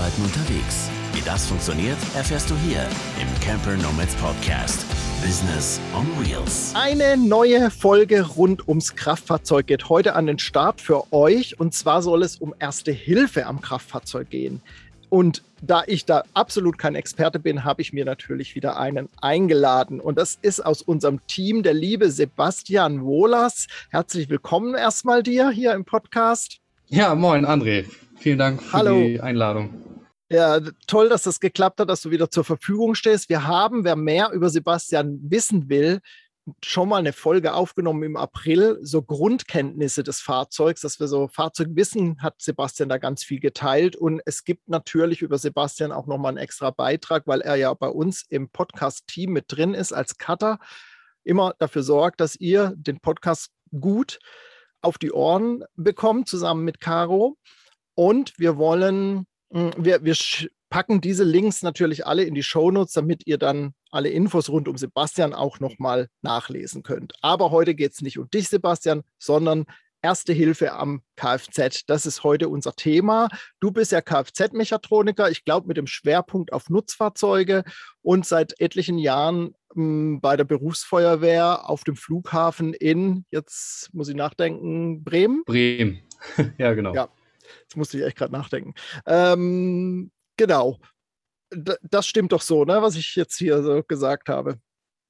Arbeiten unterwegs. Wie das funktioniert, erfährst du hier im Camper Nomads Podcast. Business on Wheels. Eine neue Folge rund ums Kraftfahrzeug geht heute an den Start für euch. Und zwar soll es um Erste Hilfe am Kraftfahrzeug gehen. Und da ich da absolut kein Experte bin, habe ich mir natürlich wieder einen eingeladen. Und das ist aus unserem Team der liebe Sebastian Wohlers. Herzlich willkommen erstmal dir hier im Podcast. Ja, moin André. Vielen Dank für Hallo. die Einladung. Ja, toll, dass das geklappt hat, dass du wieder zur Verfügung stehst. Wir haben, wer mehr über Sebastian wissen will, schon mal eine Folge aufgenommen im April, so Grundkenntnisse des Fahrzeugs, dass wir so Fahrzeugwissen hat Sebastian da ganz viel geteilt und es gibt natürlich über Sebastian auch nochmal einen extra Beitrag, weil er ja bei uns im Podcast-Team mit drin ist als Cutter, immer dafür sorgt, dass ihr den Podcast gut auf die Ohren bekommt, zusammen mit Caro. Und wir wollen, wir, wir packen diese Links natürlich alle in die Shownotes, damit ihr dann alle Infos rund um Sebastian auch nochmal nachlesen könnt. Aber heute geht es nicht um dich, Sebastian, sondern Erste Hilfe am Kfz. Das ist heute unser Thema. Du bist ja Kfz-Mechatroniker, ich glaube mit dem Schwerpunkt auf Nutzfahrzeuge und seit etlichen Jahren mh, hm, bei der Berufsfeuerwehr auf dem Flughafen in, jetzt muss ich nachdenken, Bremen? Bremen, ja genau. Ja, Jetzt musste ich echt gerade nachdenken. Ähm, genau. D das stimmt doch so, ne, was ich jetzt hier so gesagt habe.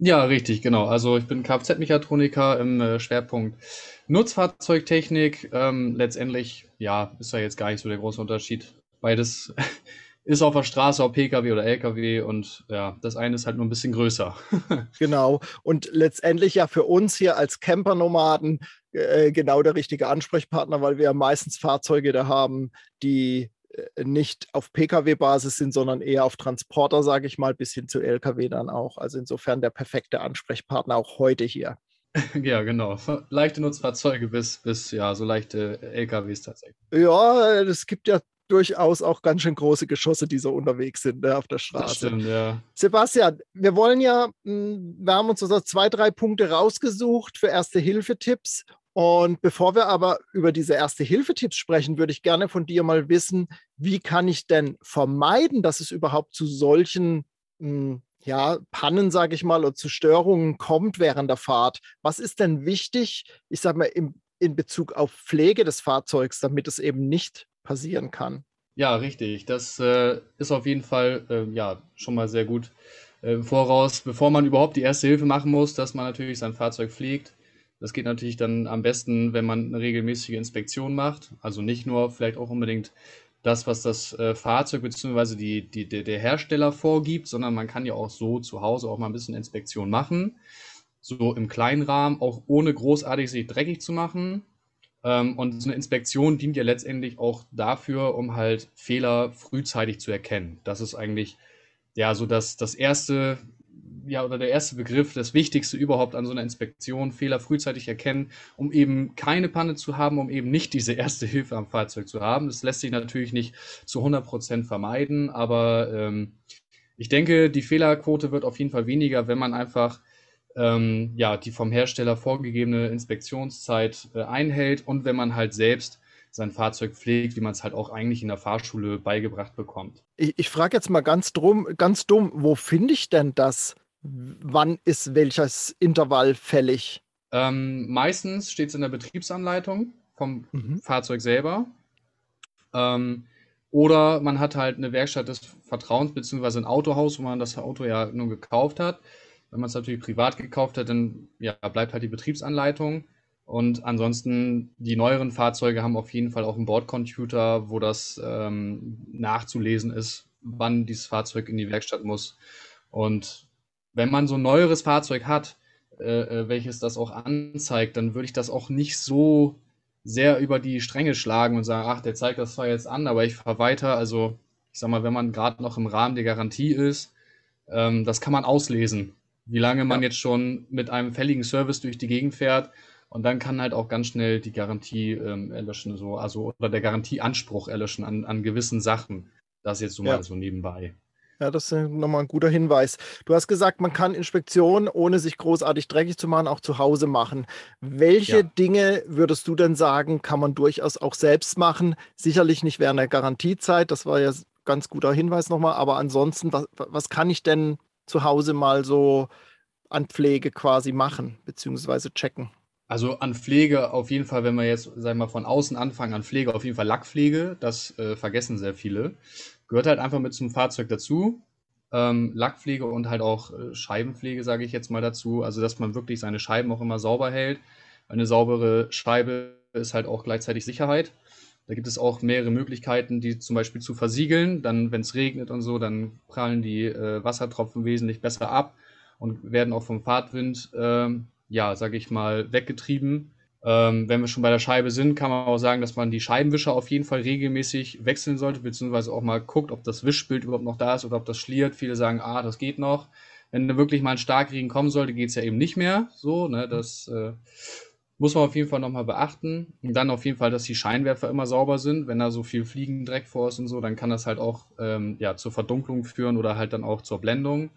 Ja, richtig, genau. Also ich bin Kfz-Mechatroniker im äh, Schwerpunkt Nutzfahrzeugtechnik. Ähm, letztendlich, ja, ist ja jetzt gar nicht so der große Unterschied. Beides ist auf der Straße, ob Pkw oder Lkw und ja, das eine ist halt nur ein bisschen größer. genau. Und letztendlich ja für uns hier als Campernomaden äh, genau der richtige Ansprechpartner, weil wir ja meistens Fahrzeuge da haben, die äh, nicht auf Pkw-Basis sind, sondern eher auf Transporter, sage ich mal, bis hin zu Lkw dann auch. Also insofern der perfekte Ansprechpartner auch heute hier. Ja, genau. Leichte Nutzfahrzeuge bis, bis ja, so leichte LKWs tatsächlich. Ja, es gibt ja durchaus auch ganz schön große Geschosse, die so unterwegs sind ne, auf der Straße. Stimmt, ja. Sebastian, wir wollen ja, hm, wir haben uns so zwei, drei Punkte rausgesucht für Erste-Hilfe-Tipps und bevor wir aber über diese Erste-Hilfe-Tipps sprechen, würde ich gerne von dir mal wissen, wie kann ich denn vermeiden, dass es überhaupt zu solchen hm, ja, Pannen, sage ich mal, oder zu Störungen kommt während der Fahrt? Was ist denn wichtig, ich sage mal, im, in Bezug auf Pflege des Fahrzeugs, damit es eben nicht passieren kann? Ja, richtig. Das äh, ist auf jeden Fall äh, ja, schon mal sehr gut äh, voraus, bevor man überhaupt die erste Hilfe machen muss, dass man natürlich sein Fahrzeug pflegt das geht natürlich dann am besten, wenn man eine regelmäßige Inspektion macht. Also nicht nur vielleicht auch unbedingt das, was das äh, Fahrzeug bzw. Die, die, der Hersteller vorgibt, sondern man kann ja auch so zu Hause auch mal ein bisschen Inspektion machen. So im kleinen Rahmen, auch ohne großartig sich dreckig zu machen. Ähm, und so eine Inspektion dient ja letztendlich auch dafür, um halt Fehler frühzeitig zu erkennen. Das ist eigentlich ja so das, das erste ja, oder der erste Begriff, das Wichtigste überhaupt an so einer Inspektion, Fehler frühzeitig erkennen, um eben keine Panne zu haben, um eben nicht diese erste Hilfe am Fahrzeug zu haben. Das lässt sich natürlich nicht zu 100 Prozent vermeiden, aber ähm, ich denke, die Fehlerquote wird auf jeden Fall weniger, wenn man einfach ähm, ja, die vom Hersteller vorgegebene Inspektionszeit äh, einhält und wenn man halt selbst sein Fahrzeug pflegt, wie man es halt auch eigentlich in der Fahrschule beigebracht bekommt. Ich, ich frage jetzt mal ganz, drum, ganz dumm, wo finde ich denn das? wann ist welches Intervall fällig? Ähm, meistens steht es in der Betriebsanleitung vom mhm. Fahrzeug selber. Ähm, oder man hat halt eine Werkstatt des Vertrauens, beziehungsweise ein Autohaus, wo man das Auto ja nur gekauft hat. Wenn man es natürlich privat gekauft hat, dann ja, bleibt halt die Betriebsanleitung. Und ansonsten, die neueren Fahrzeuge haben auf jeden Fall auch einen Bordcomputer, wo das ähm, nachzulesen ist, wann dieses Fahrzeug in die Werkstatt muss. Und wenn man so ein neueres Fahrzeug hat, äh, äh, welches das auch anzeigt, dann würde ich das auch nicht so sehr über die Stränge schlagen und sagen, ach, der zeigt das zwar jetzt an, aber ich fahre weiter. Also, ich sag mal, wenn man gerade noch im Rahmen der Garantie ist, ähm, das kann man auslesen, wie lange man ja. jetzt schon mit einem fälligen Service durch die Gegend fährt. Und dann kann halt auch ganz schnell die Garantie ähm, erlöschen, so, also oder der Garantieanspruch erlöschen an, an gewissen Sachen. Das jetzt so ja. mal so nebenbei. Ja, das ist nochmal ein guter Hinweis. Du hast gesagt, man kann Inspektionen, ohne sich großartig dreckig zu machen, auch zu Hause machen. Welche ja. Dinge würdest du denn sagen, kann man durchaus auch selbst machen? Sicherlich nicht während der Garantiezeit, das war ja ganz guter Hinweis nochmal. Aber ansonsten, was, was kann ich denn zu Hause mal so an Pflege quasi machen, beziehungsweise checken? Also an Pflege auf jeden Fall, wenn wir jetzt, sagen wir mal, von außen anfangen, an Pflege auf jeden Fall Lackpflege. Das äh, vergessen sehr viele. Gehört halt einfach mit zum Fahrzeug dazu. Ähm, Lackpflege und halt auch äh, Scheibenpflege, sage ich jetzt mal dazu. Also, dass man wirklich seine Scheiben auch immer sauber hält. Eine saubere Scheibe ist halt auch gleichzeitig Sicherheit. Da gibt es auch mehrere Möglichkeiten, die zum Beispiel zu versiegeln. Dann, wenn es regnet und so, dann prallen die äh, Wassertropfen wesentlich besser ab und werden auch vom Fahrtwind, äh, ja, sage ich mal, weggetrieben. Ähm, wenn wir schon bei der Scheibe sind, kann man auch sagen, dass man die Scheibenwischer auf jeden Fall regelmäßig wechseln sollte, beziehungsweise auch mal guckt, ob das Wischbild überhaupt noch da ist oder ob das schliert. Viele sagen, ah, das geht noch. Wenn da wirklich mal ein Starkregen kommen sollte, geht es ja eben nicht mehr. So, ne, das äh, muss man auf jeden Fall nochmal beachten. Und dann auf jeden Fall, dass die Scheinwerfer immer sauber sind. Wenn da so viel Fliegendreck vor ist und so, dann kann das halt auch ähm, ja, zur Verdunklung führen oder halt dann auch zur Blendung.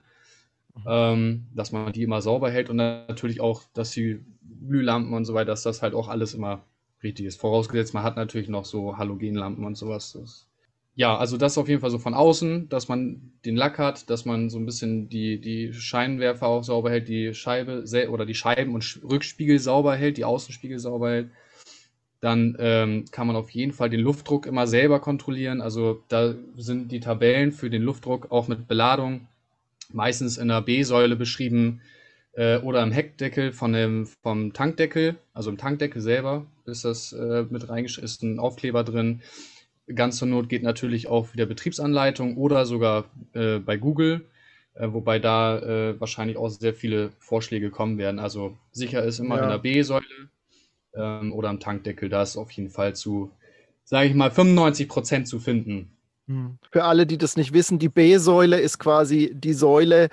Ähm, dass man die immer sauber hält und natürlich auch, dass die Glühlampen und so weiter, dass das halt auch alles immer richtig ist. Vorausgesetzt, man hat natürlich noch so Halogenlampen und sowas. Das, ja, also das auf jeden Fall so von außen, dass man den Lack hat, dass man so ein bisschen die, die Scheinwerfer auch sauber hält, die Scheibe oder die Scheiben und Rückspiegel sauber hält, die Außenspiegel sauber hält. Dann ähm, kann man auf jeden Fall den Luftdruck immer selber kontrollieren. Also da sind die Tabellen für den Luftdruck auch mit Beladung meistens in der B-Säule beschrieben äh, oder im Heckdeckel von dem, vom Tankdeckel, also im Tankdeckel selber ist das äh, mit reingeschrieben, ist ein Aufkleber drin. Ganz zur Not geht natürlich auch wieder Betriebsanleitung oder sogar äh, bei Google, äh, wobei da äh, wahrscheinlich auch sehr viele Vorschläge kommen werden. Also sicher ist immer ja. in der B-Säule ähm, oder am Tankdeckel, da ist auf jeden Fall zu, sage ich mal, 95 Prozent zu finden. Hm. Für alle, die das nicht wissen, die B-Säule ist quasi die Säule,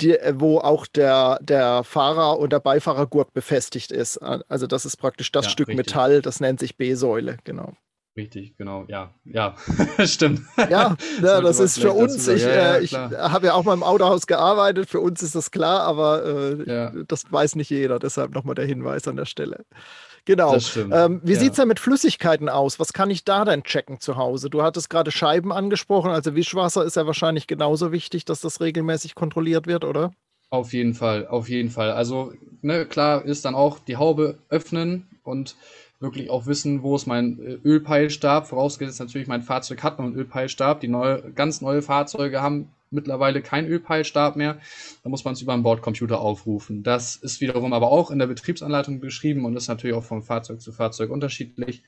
die, äh, wo auch der, der Fahrer und der Beifahrergurt befestigt ist. Also das ist praktisch das ja, Stück richtig. Metall, das nennt sich B-Säule, genau. Richtig, genau, ja, ja, stimmt. Ja, ja das ist für uns, ich, ja, äh, ich habe ja auch mal im Autohaus gearbeitet, für uns ist das klar, aber äh, das weiß nicht jeder, deshalb nochmal der Hinweis an der Stelle. Genau. Ähm, wie ja. sieht es denn mit Flüssigkeiten aus? Was kann ich da denn checken zu Hause? Du hattest gerade Scheiben angesprochen, also Wischwasser ist ja wahrscheinlich genauso wichtig, dass das regelmäßig kontrolliert wird, oder? Auf jeden Fall, auf jeden Fall. Also, ne, klar ist dann auch die Haube öffnen und wirklich auch wissen, wo ist mein äh, Ölpeilstab. Vorausgesetzt natürlich, mein Fahrzeug hat noch einen Ölpeilstab. Die neue, ganz neue Fahrzeuge haben mittlerweile keinen Ölpeilstab mehr. Da muss man es über einen Bordcomputer aufrufen. Das ist wiederum aber auch in der Betriebsanleitung beschrieben und ist natürlich auch von Fahrzeug zu Fahrzeug unterschiedlich.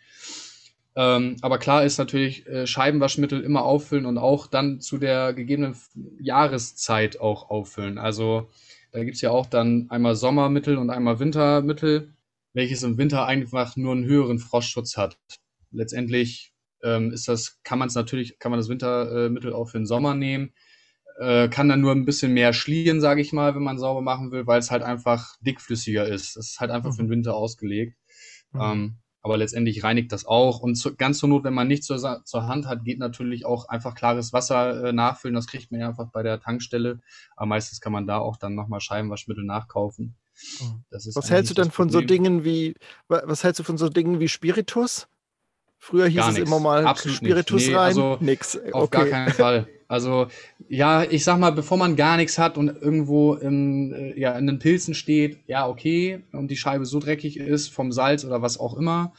Ähm, aber klar ist natürlich, äh, Scheibenwaschmittel immer auffüllen und auch dann zu der gegebenen Jahreszeit auch auffüllen. Also da gibt es ja auch dann einmal Sommermittel und einmal Wintermittel, welches im Winter einfach nur einen höheren Frostschutz hat. Letztendlich ähm, ist das, kann man es natürlich, kann man das Wintermittel auch für den Sommer nehmen äh, kann dann nur ein bisschen mehr schlieren, sage ich mal, wenn man sauber machen will, weil es halt einfach dickflüssiger ist. Es ist halt einfach mhm. für den Winter ausgelegt. Mhm. Ähm, aber letztendlich reinigt das auch. Und zu, ganz zur Not, wenn man nichts zur, zur Hand hat, geht natürlich auch einfach klares Wasser äh, nachfüllen. Das kriegt man ja einfach bei der Tankstelle. Aber meistens kann man da auch dann nochmal Scheibenwaschmittel nachkaufen. Mhm. was hältst du denn von so Dingen wie, was hältst du von so Dingen wie Spiritus? Früher hieß es immer mal Absolut Spiritus nee, rein. Also nix. Auf okay. gar keinen Fall. Also ja, ich sag mal, bevor man gar nichts hat und irgendwo in, äh, ja, in den Pilzen steht, ja, okay, und die Scheibe so dreckig ist vom Salz oder was auch immer,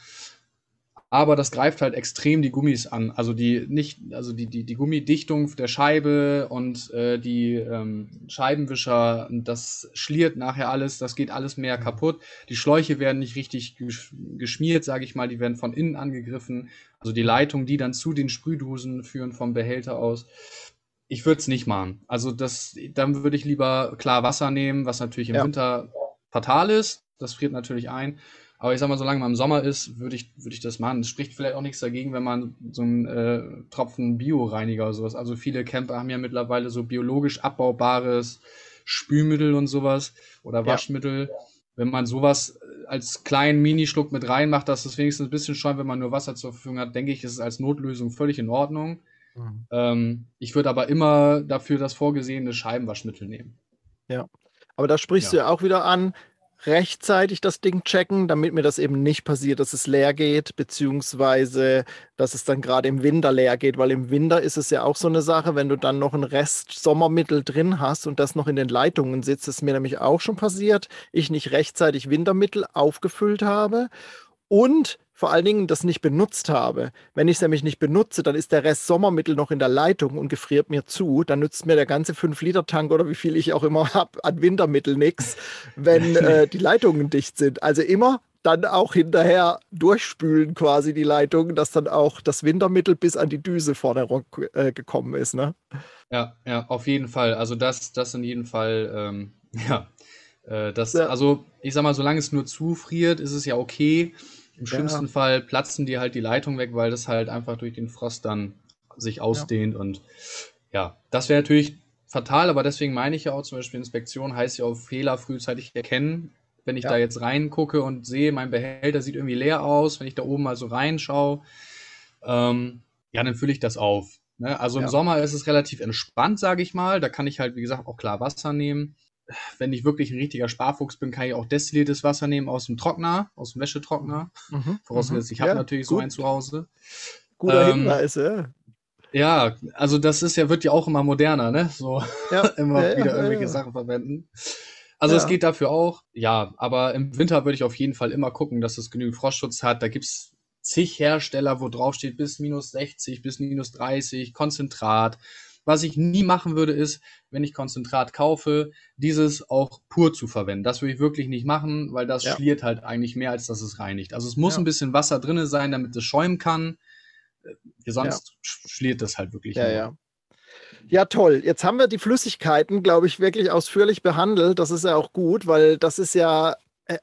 aber das greift halt extrem die Gummis an. Also die nicht, also die, die, die Gummidichtung der Scheibe und äh, die ähm, Scheibenwischer, das schliert nachher alles, das geht alles mehr kaputt. Die Schläuche werden nicht richtig geschmiert, sage ich mal, die werden von innen angegriffen. Also die Leitungen, die dann zu den Sprühdosen führen vom Behälter aus. Ich würde es nicht machen. Also das, dann würde ich lieber klar Wasser nehmen, was natürlich im ja. Winter fatal ist. Das friert natürlich ein. Aber ich sag mal, solange man im Sommer ist, würde ich, würde ich das machen. Es spricht vielleicht auch nichts dagegen, wenn man so einen äh, Tropfen Bioreiniger oder sowas. Also viele Camper haben ja mittlerweile so biologisch abbaubares Spülmittel und sowas oder Waschmittel. Ja. Wenn man sowas als kleinen Minischluck mit reinmacht, dass es wenigstens ein bisschen scheint, wenn man nur Wasser zur Verfügung hat, denke ich, ist es als Notlösung völlig in Ordnung. Mhm. Ähm, ich würde aber immer dafür das vorgesehene Scheibenwaschmittel nehmen. Ja, aber da sprichst ja. du ja auch wieder an, rechtzeitig das Ding checken, damit mir das eben nicht passiert, dass es leer geht, beziehungsweise dass es dann gerade im Winter leer geht, weil im Winter ist es ja auch so eine Sache, wenn du dann noch ein Rest Sommermittel drin hast und das noch in den Leitungen sitzt, ist mir nämlich auch schon passiert, ich nicht rechtzeitig Wintermittel aufgefüllt habe und vor allen Dingen das nicht benutzt habe. Wenn ich es nämlich nicht benutze, dann ist der Rest Sommermittel noch in der Leitung und gefriert mir zu. Dann nützt mir der ganze 5-Liter-Tank oder wie viel ich auch immer habe an Wintermittel nichts, wenn äh, die Leitungen dicht sind. Also immer dann auch hinterher durchspülen quasi die Leitungen, dass dann auch das Wintermittel bis an die Düse vorne äh, gekommen ist. Ne? Ja, ja, auf jeden Fall. Also das, das in jedem Fall, ähm, ja. Äh, das, ja. Also ich sag mal, solange es nur zufriert, ist es ja okay. Im schlimmsten ja. Fall platzen die halt die Leitung weg, weil das halt einfach durch den Frost dann sich ausdehnt. Ja. Und ja, das wäre natürlich fatal, aber deswegen meine ich ja auch zum Beispiel Inspektion heißt ja auch Fehler frühzeitig erkennen. Wenn ich ja. da jetzt reingucke und sehe, mein Behälter sieht irgendwie leer aus, wenn ich da oben mal so reinschaue, ähm, ja, dann fülle ich das auf. Ne? Also im Sommer ist es relativ entspannt, sage ich mal. Da kann ich halt, wie gesagt, auch klar Wasser nehmen wenn ich wirklich ein richtiger Sparfuchs bin, kann ich auch destilliertes Wasser nehmen aus dem Trockner, aus dem Wäschetrockner. Mhm, Vorausgesetzt, ich habe ja, natürlich gut. so einen zu Hause. Guter ähm, Hinweis, ja. Ja, also das ist ja, wird ja auch immer moderner, ne? So ja, immer ja, wieder irgendwelche Sachen verwenden. Also es geht dafür auch, ja, aber im Winter würde ich auf jeden Fall immer gucken, dass es genügend Frostschutz hat. Da gibt es zig Hersteller, wo drauf steht bis minus 60, bis minus 30, Konzentrat. Was ich nie machen würde, ist, wenn ich Konzentrat kaufe, dieses auch pur zu verwenden. Das würde ich wirklich nicht machen, weil das ja. schliert halt eigentlich mehr, als dass es reinigt. Also es muss ja. ein bisschen Wasser drin sein, damit es schäumen kann. Äh, sonst ja. schliert das halt wirklich. Ja, mehr. ja. Ja, toll. Jetzt haben wir die Flüssigkeiten, glaube ich, wirklich ausführlich behandelt. Das ist ja auch gut, weil das ist ja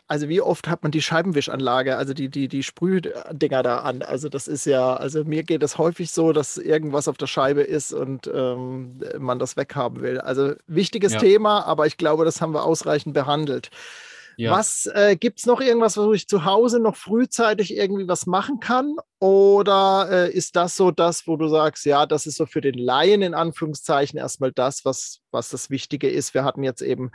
also wie oft hat man die Scheibenwischanlage, also die, die, die Sprühdinger da an? Also das ist ja, also mir geht es häufig so, dass irgendwas auf der Scheibe ist und ähm, man das weghaben will. Also wichtiges ja. Thema, aber ich glaube, das haben wir ausreichend behandelt. Ja. Was äh, gibt es noch irgendwas, wo ich zu Hause noch frühzeitig irgendwie was machen kann? Oder äh, ist das so das, wo du sagst, ja, das ist so für den Laien in Anführungszeichen erstmal das, was, was das Wichtige ist? Wir hatten jetzt eben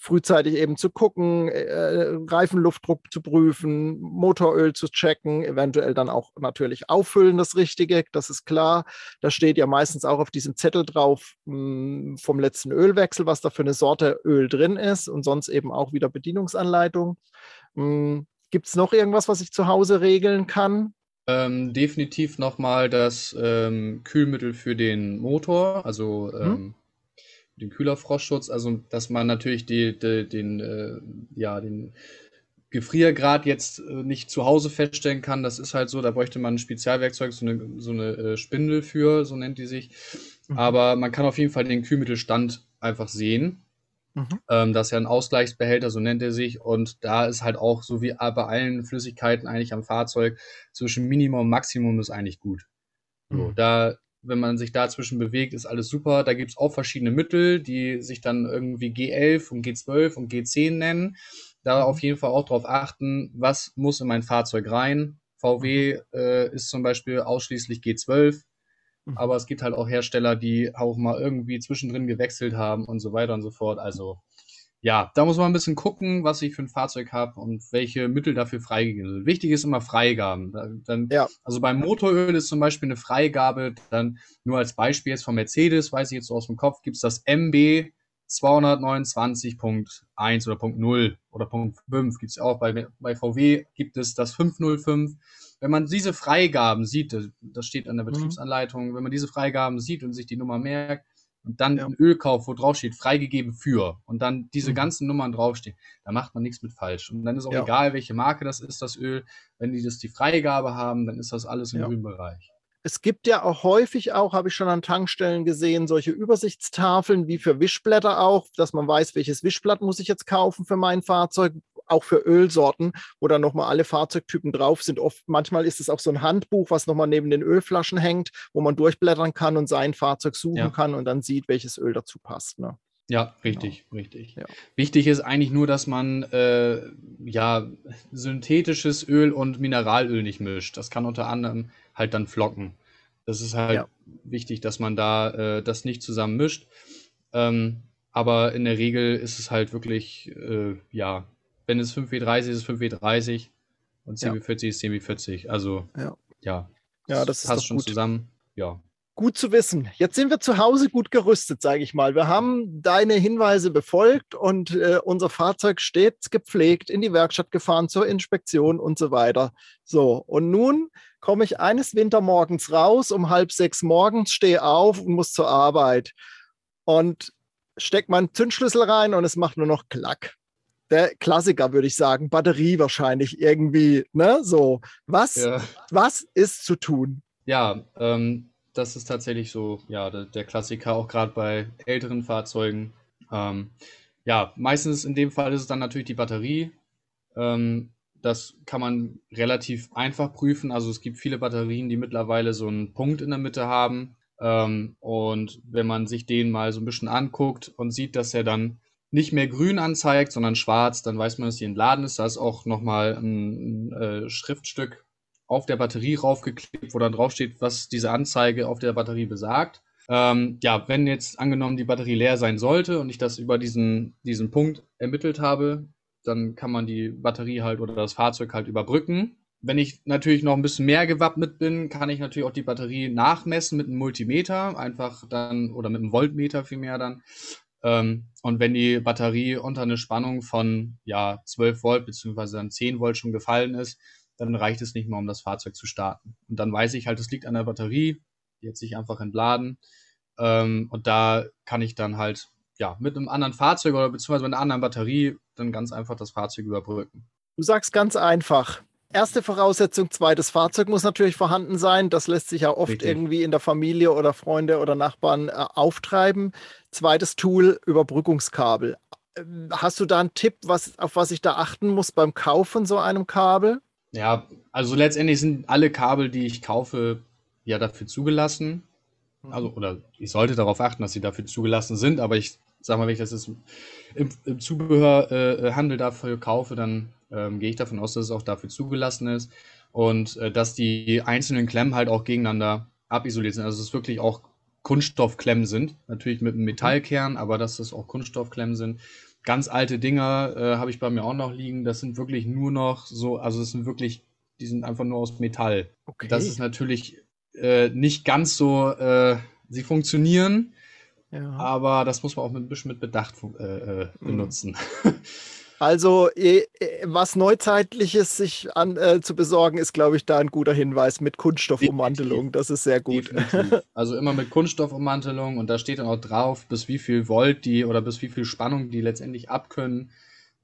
frühzeitig eben zu gucken, äh, Reifenluftdruck zu prüfen, Motoröl zu checken, eventuell dann auch natürlich auffüllen, das Richtige, das ist klar. Da steht ja meistens auch auf diesem Zettel drauf mh, hm, vom letzten Ölwechsel, was da für eine Sorte Öl drin ist und sonst eben auch wieder Bedienungsanleitung. Hm, Gibt es noch irgendwas, was ich zu Hause regeln kann? Ähm, definitiv nochmal das ähm, Kühlmittel für den Motor, also hm? Den Kühlerfrostschutz, also dass man natürlich die, die, den, äh, ja, den Gefriergrad jetzt äh, nicht zu Hause feststellen kann. Das ist halt so, da bräuchte man ein Spezialwerkzeug, so eine, so eine äh, Spindel für, so nennt die sich. Mhm. Aber man kann auf jeden Fall den Kühlmittelstand einfach sehen. Mhm. Ähm, das ist ja ein Ausgleichsbehälter, so nennt er sich. Und da ist halt auch, so wie bei allen Flüssigkeiten eigentlich am Fahrzeug, zwischen Minimum und Maximum ist eigentlich gut. So, mhm. da wenn man sich dazwischen bewegt, ist alles super. Da gibt es auch verschiedene Mittel, die sich dann irgendwie G11 und G12 und G10 nennen. Da mhm. auf jeden Fall auch darauf achten, was muss in mein Fahrzeug rein. VW mhm. äh, ist zum Beispiel ausschließlich G12, mhm. aber es gibt halt auch Hersteller, die auch mal irgendwie zwischendrin gewechselt haben und so weiter und so fort. Also ja, da muss man ein bisschen gucken, was ich für ein Fahrzeug habe und welche Mittel dafür freigegeben sind. Wichtig ist immer Freigaben. Dann, ja. Also beim Motoröl ist zum Beispiel eine Freigabe, dann nur als Beispiel jetzt von Mercedes, weiß ich jetzt so aus dem Kopf, gibt es das MB 229.1 oder Punkt 0 oder Punkt 5 gibt es auch. Bei, bei VW gibt es das 505. Wenn man diese Freigaben sieht, das steht an der mhm. Betriebsanleitung, wenn man diese Freigaben sieht und sich die Nummer merkt, und dann ja. ein Ölkauf, wo drauf steht, freigegeben für und dann diese mhm. ganzen Nummern draufstehen, da macht man nichts mit falsch. Und dann ist auch ja. egal, welche Marke das ist, das Öl. Wenn die das die Freigabe haben, dann ist das alles im ja. grünen Bereich. Es gibt ja auch häufig auch, habe ich schon an Tankstellen gesehen, solche Übersichtstafeln wie für Wischblätter auch, dass man weiß, welches Wischblatt muss ich jetzt kaufen für mein Fahrzeug, auch für Ölsorten, wo dann nochmal alle Fahrzeugtypen drauf sind. Oft, manchmal ist es auch so ein Handbuch, was nochmal neben den Ölflaschen hängt, wo man durchblättern kann und sein Fahrzeug suchen ja. kann und dann sieht, welches Öl dazu passt. Ne? Ja, richtig, genau. richtig. Ja. Wichtig ist eigentlich nur, dass man äh, ja synthetisches Öl und Mineralöl nicht mischt. Das kann unter anderem halt dann flocken. Das ist halt ja. wichtig, dass man da äh, das nicht zusammen mischt. Ähm, aber in der Regel ist es halt wirklich, äh, ja, wenn es 5W30 ist, ist es 5W30 und 10W40 ja. ist 10W40. Also ja, ja, ja das, das passt schon gut. zusammen. Ja. Gut zu wissen. Jetzt sind wir zu Hause gut gerüstet, sage ich mal. Wir haben deine Hinweise befolgt und äh, unser Fahrzeug steht gepflegt in die Werkstatt gefahren zur Inspektion und so weiter. So, und nun komme ich eines Wintermorgens raus, um halb sechs morgens, stehe auf und muss zur Arbeit und stecke meinen Zündschlüssel rein und es macht nur noch Klack. Der Klassiker, würde ich sagen, Batterie wahrscheinlich irgendwie, ne? So, was, ja. was ist zu tun? Ja, ähm, das ist tatsächlich so, ja, der, der Klassiker, auch gerade bei älteren Fahrzeugen. Ähm, ja, meistens in dem Fall ist es dann natürlich die Batterie. Ähm, das kann man relativ einfach prüfen. Also es gibt viele Batterien, die mittlerweile so einen Punkt in der Mitte haben. Ähm, und wenn man sich den mal so ein bisschen anguckt und sieht, dass er dann nicht mehr grün anzeigt, sondern schwarz, dann weiß man, dass die entladen ist. Da ist auch nochmal ein, ein äh, Schriftstück auf der Batterie raufgeklebt, wo dann draufsteht, was diese Anzeige auf der Batterie besagt. Ähm, ja, wenn jetzt angenommen die Batterie leer sein sollte und ich das über diesen, diesen Punkt ermittelt habe, dann kann man die Batterie halt oder das Fahrzeug halt überbrücken. Wenn ich natürlich noch ein bisschen mehr gewappnet bin, kann ich natürlich auch die Batterie nachmessen mit einem Multimeter, einfach dann, oder mit einem Voltmeter vielmehr dann. Ähm, und wenn die Batterie unter eine Spannung von ja, 12 Volt beziehungsweise dann 10 Volt schon gefallen ist, dann reicht es nicht mehr, um das Fahrzeug zu starten. Und dann weiß ich halt, es liegt an der Batterie, die hat sich einfach entladen. Ähm, und da kann ich dann halt ja mit einem anderen Fahrzeug oder beziehungsweise mit einer anderen Batterie dann ganz einfach das Fahrzeug überbrücken. Du sagst ganz einfach. Erste Voraussetzung, zweites Fahrzeug muss natürlich vorhanden sein. Das lässt sich ja oft Richtig. irgendwie in der Familie oder Freunde oder Nachbarn äh, auftreiben. Zweites Tool, Überbrückungskabel. Ähm, hast du da einen Tipp, was, auf was ich da achten muss beim Kauf von so einem Kabel? Ja, also letztendlich sind alle Kabel, die ich kaufe, ja dafür zugelassen. Mhm. Also, oder ich sollte darauf achten, dass sie dafür zugelassen sind, aber ich sag mal, wenn ich das im, im Zubehörhandel äh, dafür kaufe, dann ähm, gehe ich davon aus, dass es auch dafür zugelassen ist und äh, dass die einzelnen Klemmen halt auch gegeneinander abisoliert sind. Also dass es wirklich auch Kunststoffklemmen sind, natürlich mit einem Metallkern, aber dass es auch Kunststoffklemmen sind ganz alte Dinger äh, habe ich bei mir auch noch liegen. Das sind wirklich nur noch so, also es sind wirklich, die sind einfach nur aus Metall. Okay. Das ist natürlich äh, nicht ganz so, äh, sie funktionieren, ja. aber das muss man auch mit, ein bisschen mit Bedacht äh, äh, mhm. benutzen. Mhm. Also eh, eh, was Neuzeitliches sich an, äh, zu besorgen, ist, glaube ich, da ein guter Hinweis mit Kunststoffummantelung. Das ist sehr gut. Definitiv. Also immer mit Kunststoffummantelung und da steht dann auch drauf, bis wie viel Volt die oder bis wie viel Spannung die letztendlich abkönnen.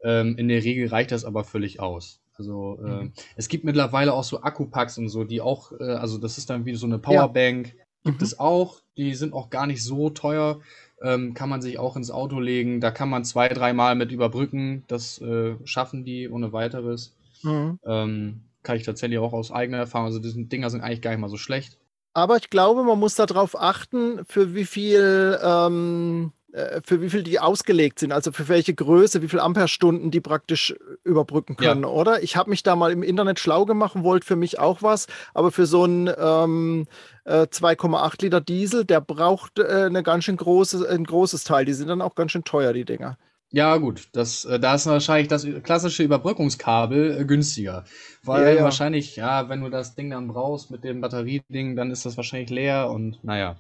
Ähm, in der Regel reicht das aber völlig aus. Also äh, mhm. es gibt mittlerweile auch so Akkupacks und so, die auch, äh, also das ist dann wie so eine Powerbank. Ja. Gibt mhm. es auch. Die sind auch gar nicht so teuer ähm, kann man sich auch ins Auto legen. Da kann man zwei, dreimal mit überbrücken. Das äh, schaffen die ohne weiteres. Mhm. Ähm, kann ich tatsächlich auch aus eigener Erfahrung. Also diese Dinger sind eigentlich gar nicht mal so schlecht. Aber ich glaube, man muss darauf achten, für wie viel ähm, äh, für wie viel die ausgelegt sind, also für welche Größe, wie viel Amperestunden die praktisch überbrücken können, ja. oder? Ich habe mich da mal im Internet schlau gemacht wollte für mich auch was, aber für so einen ähm, äh, 2,8 Liter Diesel, der braucht äh, eine ganz schön große, ein großes Teil. Die sind dann auch ganz schön teuer, die Dinger. Ja, gut, das, äh, da ist wahrscheinlich das klassische Überbrückungskabel äh, günstiger. Weil ja, ja. wahrscheinlich, ja, wenn du das Ding dann brauchst mit dem Batterieding, dann ist das wahrscheinlich leer und naja.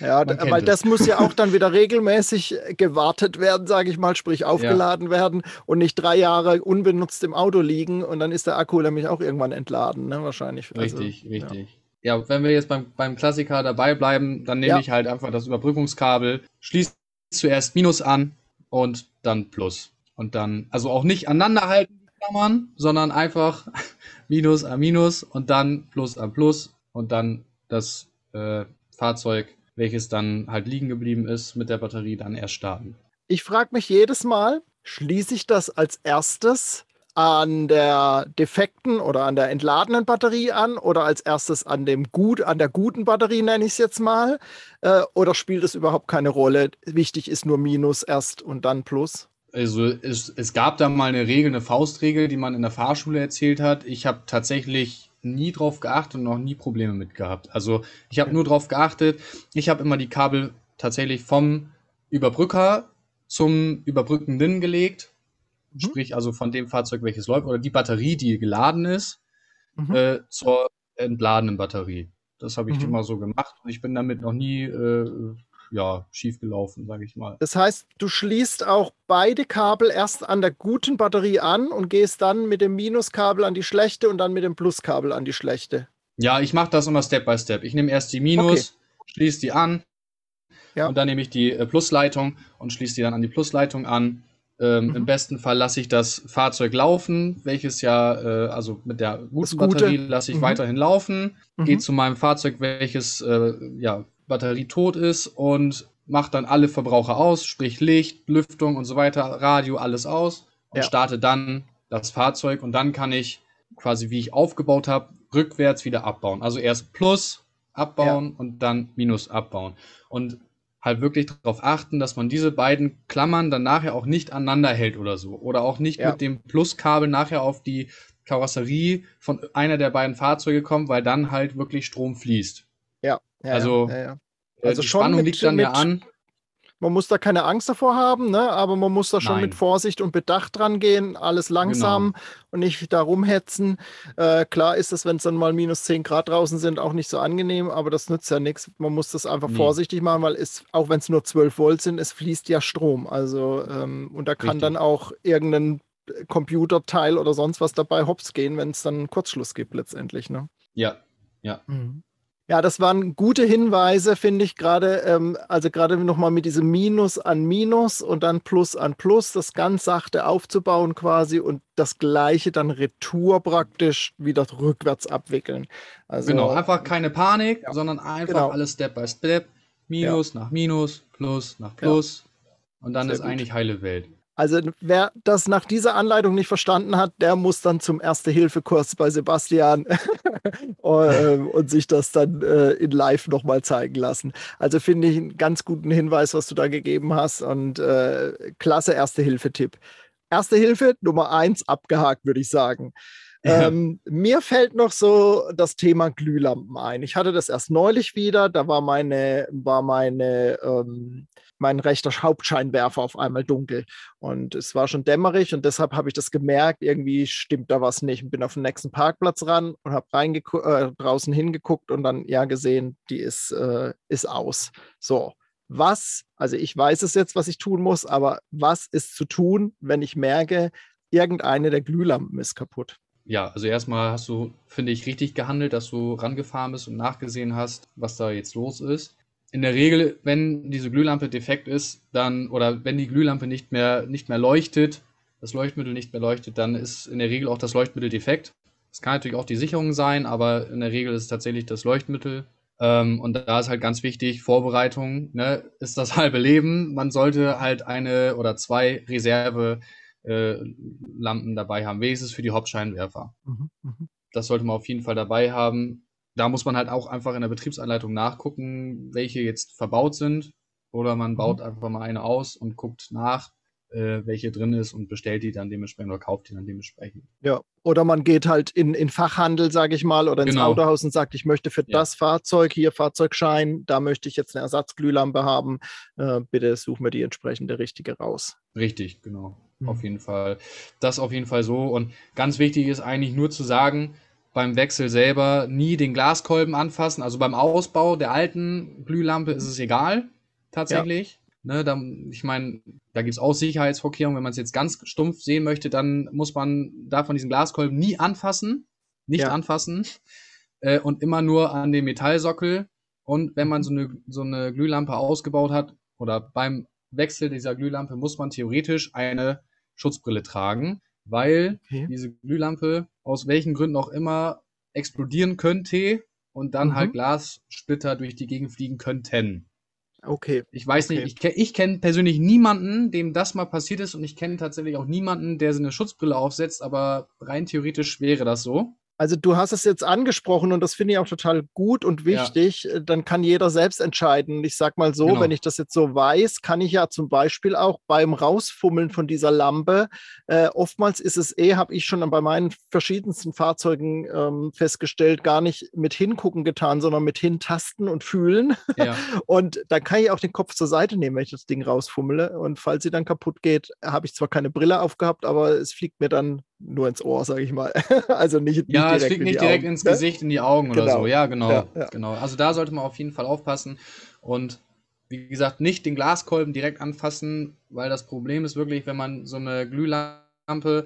Ja, weil es. das muss ja auch dann wieder regelmäßig gewartet werden, sage ich mal, sprich aufgeladen ja. werden und nicht drei Jahre unbenutzt im Auto liegen und dann ist der Akku nämlich auch irgendwann entladen, ne? wahrscheinlich. Richtig, also, richtig. Ja. ja. wenn wir jetzt beim, beim Klassiker dabei bleiben, dann nehme ja. ich halt einfach das Überbrückungskabel, schließe zuerst Minus an und dann Plus. Und dann, also auch nicht aneinander halten, Klammern, sondern einfach Minus an Minus und dann Plus an Plus und dann das äh, Fahrzeug, welches dann halt liegen geblieben ist, mit der Batterie dann erst starten. Ich frage mich jedes Mal, schließe ich das als erstes an der defekten oder an der entladenen Batterie an oder als erstes an dem gut an der guten Batterie nenne ich es jetzt mal äh, oder spielt es überhaupt keine Rolle? Wichtig ist nur Minus erst und dann Plus. Also es, es gab da mal eine Regel, eine Faustregel, die man in der Fahrschule erzählt hat. Ich habe tatsächlich nie drauf geachtet und noch nie Probleme mit gehabt. Also ich habe nur drauf geachtet, ich habe immer die Kabel tatsächlich vom Überbrücker zum Überbrückenden gelegt mhm. sprich also von dem Fahrzeug, welches läuft, oder die Batterie, die geladen ist, mhm. äh, zur entladenen Batterie. Das habe ich mhm. immer so gemacht und ich bin damit noch nie äh, ja, schief gelaufen, sage ich mal. Das heißt, du schließt auch beide Kabel erst an der guten Batterie an und gehst dann mit dem Minuskabel an die schlechte und dann mit dem Pluskabel an die schlechte. Ja, ich mache das immer Step by Step. Ich nehme erst die Minus, okay. schließe die an ja. und dann nehme ich die äh, Plusleitung und schließe die dann an die Plusleitung an. Ähm, mhm. Im besten Fall lasse ich das Fahrzeug laufen, welches ja, äh, also mit der guten Batterie lasse ich mhm. weiterhin laufen, mhm. gehe zu meinem Fahrzeug, welches äh, ja, Batterie tot ist und mache dann alle Verbraucher aus, sprich Licht, Lüftung und so weiter, Radio, alles aus und ja. starte dann das Fahrzeug und dann kann ich quasi, wie ich aufgebaut habe, rückwärts wieder abbauen. Also erst Plus abbauen ja. und dann Minus abbauen. Und halt wirklich darauf achten, dass man diese beiden Klammern dann nachher auch nicht aneinander hält oder so. Oder auch nicht ja. mit dem Pluskabel nachher auf die Karosserie von einer der beiden Fahrzeuge kommt, weil dann halt wirklich Strom fließt. Ja. ja also, ja, äh, also die Spannung mit, liegt dann mit, ja an man muss da keine Angst davor haben, ne? aber man muss da schon Nein. mit Vorsicht und Bedacht dran gehen, alles langsam genau. und nicht da rumhetzen. Äh, klar ist es, wenn es dann mal minus 10 Grad draußen sind, auch nicht so angenehm, aber das nützt ja nichts. Man muss das einfach nee. vorsichtig machen, weil es, auch wenn es nur 12 Volt sind, es fließt ja Strom. Also, ähm, und da kann Richtig. dann auch irgendein Computerteil oder sonst was dabei hops gehen, wenn es dann einen Kurzschluss gibt letztendlich. Ne? Ja, ja. Mhm. Ja, das waren gute Hinweise, finde ich gerade. Ähm, also gerade nochmal mit diesem Minus an Minus und dann Plus an Plus, das ganz sachte aufzubauen quasi und das Gleiche dann retour praktisch wieder rückwärts abwickeln. Also, genau, einfach keine Panik, ja, sondern einfach genau. alles Step by Step. Minus ja. nach Minus, Plus nach Plus. Ja. Und dann Sehr ist gut. eigentlich heile Welt. Also wer das nach dieser Anleitung nicht verstanden hat, der muss dann zum Erste-Hilfe-Kurs bei Sebastian ähm, und sich das dann äh, in Live nochmal zeigen lassen. Also finde ich einen ganz guten Hinweis, was du da gegeben hast und äh, klasse Erste-Hilfe-Tipp. Erste Hilfe Nummer eins abgehakt, würde ich sagen. Ja. Ähm, mir fällt noch so das Thema Glühlampen ein. Ich hatte das erst neulich wieder. Da war meine, war meine ähm, mein rechter Hauptscheinwerfer auf einmal dunkel. Und es war schon dämmerig und deshalb habe ich das gemerkt, irgendwie stimmt da was nicht. Und bin auf den nächsten Parkplatz ran und habe äh, draußen hingeguckt und dann ja gesehen, die ist, äh, ist aus. So, was, also ich weiß es jetzt, was ich tun muss, aber was ist zu tun, wenn ich merke, irgendeine der Glühlampen ist kaputt? Ja, also erstmal hast du, finde ich, richtig gehandelt, dass du rangefahren bist und nachgesehen hast, was da jetzt los ist in der Regel, wenn diese Glühlampe defekt ist, dann oder wenn die Glühlampe nicht mehr, nicht mehr leuchtet, das Leuchtmittel nicht mehr leuchtet, dann ist in der Regel auch das Leuchtmittel defekt. Es kann natürlich auch die Sicherung sein, aber in der Regel ist es tatsächlich das Leuchtmittel. Ähm, und da ist halt ganz wichtig, Vorbereitung ne, ist das halbe Leben. Man sollte halt eine oder zwei Reservelampen äh, dabei haben, wenigstens für die Hauptscheinwerfer. Mhm, mh. Das sollte man auf jeden Fall dabei haben da muss man halt auch einfach in der Betriebsanleitung nachgucken, welche jetzt verbaut sind. Oder man mhm. baut mhm. einfach mal eine aus und guckt nach, äh, welche drin ist und bestellt die dann dementsprechend oder kauft die dann dementsprechend. Ja, oder man geht halt in, in Fachhandel, sage ich mal, oder ins genau. Autohaus und sagt, ich möchte für ja. das Fahrzeug hier Fahrzeugschein, da möchte ich jetzt eine Ersatzglühlampe haben. Äh, bitte suchen wir die entsprechende richtige raus. Richtig, genau. Mhm. Auf jeden Fall. Das auf jeden Fall so. Und ganz wichtig ist eigentlich nur zu sagen, beim Wechsel selber nie den Glaskolben anfassen. Also beim Ausbau der alten Glühlampe ist es egal, tatsächlich. Ja. Ne, da, ich meine, da gibt es auch Sicherheitsvorkehrungen. Wenn man es jetzt ganz stumpf sehen möchte, dann muss man da von diesen Glaskolben nie anfassen. Nicht ja. anfassen. Äh, und immer nur an den Metallsockel. Und wenn man so eine, so eine Glühlampe ausgebaut hat oder beim Wechsel dieser Glühlampe muss man theoretisch eine Schutzbrille tragen, weil okay. diese Glühlampe aus welchen Gründen auch immer explodieren könnte und dann halt mhm. halt Glassplitter durch die Gegend fliegen könnten. Okay. Ich weiß okay. nicht, ich, ich kenne persönlich niemanden, dem das mal passiert ist und ich kenne tatsächlich auch niemanden, der so eine Schutzbrille aufsetzt, aber rein theoretisch wäre das so. Also du hast es jetzt angesprochen und das finde ich auch total gut und wichtig. Ja. Dann kann jeder selbst entscheiden. Ich sage mal so, genau. wenn ich das jetzt so weiß, kann ich ja zum Beispiel auch beim Rausfummeln von dieser Lampe, äh, oftmals ist es eh, habe ich schon bei meinen verschiedensten Fahrzeugen ähm, festgestellt, gar nicht mit hingucken getan, sondern mit hintasten und fühlen. Ja. und dann kann ich auch den Kopf zur Seite nehmen, wenn ich das Ding rausfummele. Und falls sie dann kaputt geht, habe ich zwar keine Brille aufgehabt, aber es fliegt mir dann nur ins Ohr, sage ich mal. also nicht, ja, nicht es fliegt nicht direkt Augen. ins Gesicht, in die Augen genau. oder so. Ja, genau, ja, ja. genau. Also da sollte man auf jeden Fall aufpassen und wie gesagt, nicht den Glaskolben direkt anfassen, weil das Problem ist wirklich, wenn man so eine Glühlampe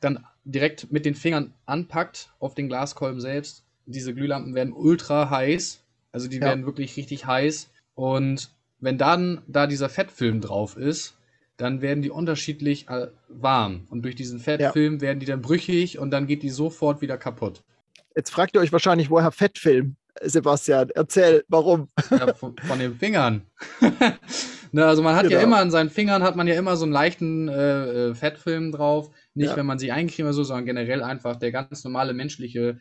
dann direkt mit den Fingern anpackt auf den Glaskolben selbst. Diese Glühlampen werden ultra heiß, also die ja. werden wirklich richtig heiß und wenn dann da dieser Fettfilm drauf ist, dann werden die unterschiedlich äh, warm. Und durch diesen Fettfilm ja. werden die dann brüchig und dann geht die sofort wieder kaputt. Jetzt fragt ihr euch wahrscheinlich, woher Fettfilm? Sebastian, erzähl, warum? Ja, von, von, den Fingern. ne, also man hat genau. ja immer an seinen Fingern hat man ja immer so einen leichten äh, äh Fettfilm drauf. Nicht, ja. wenn man sie eincremt oder so, sondern generell einfach der ganz normale menschliche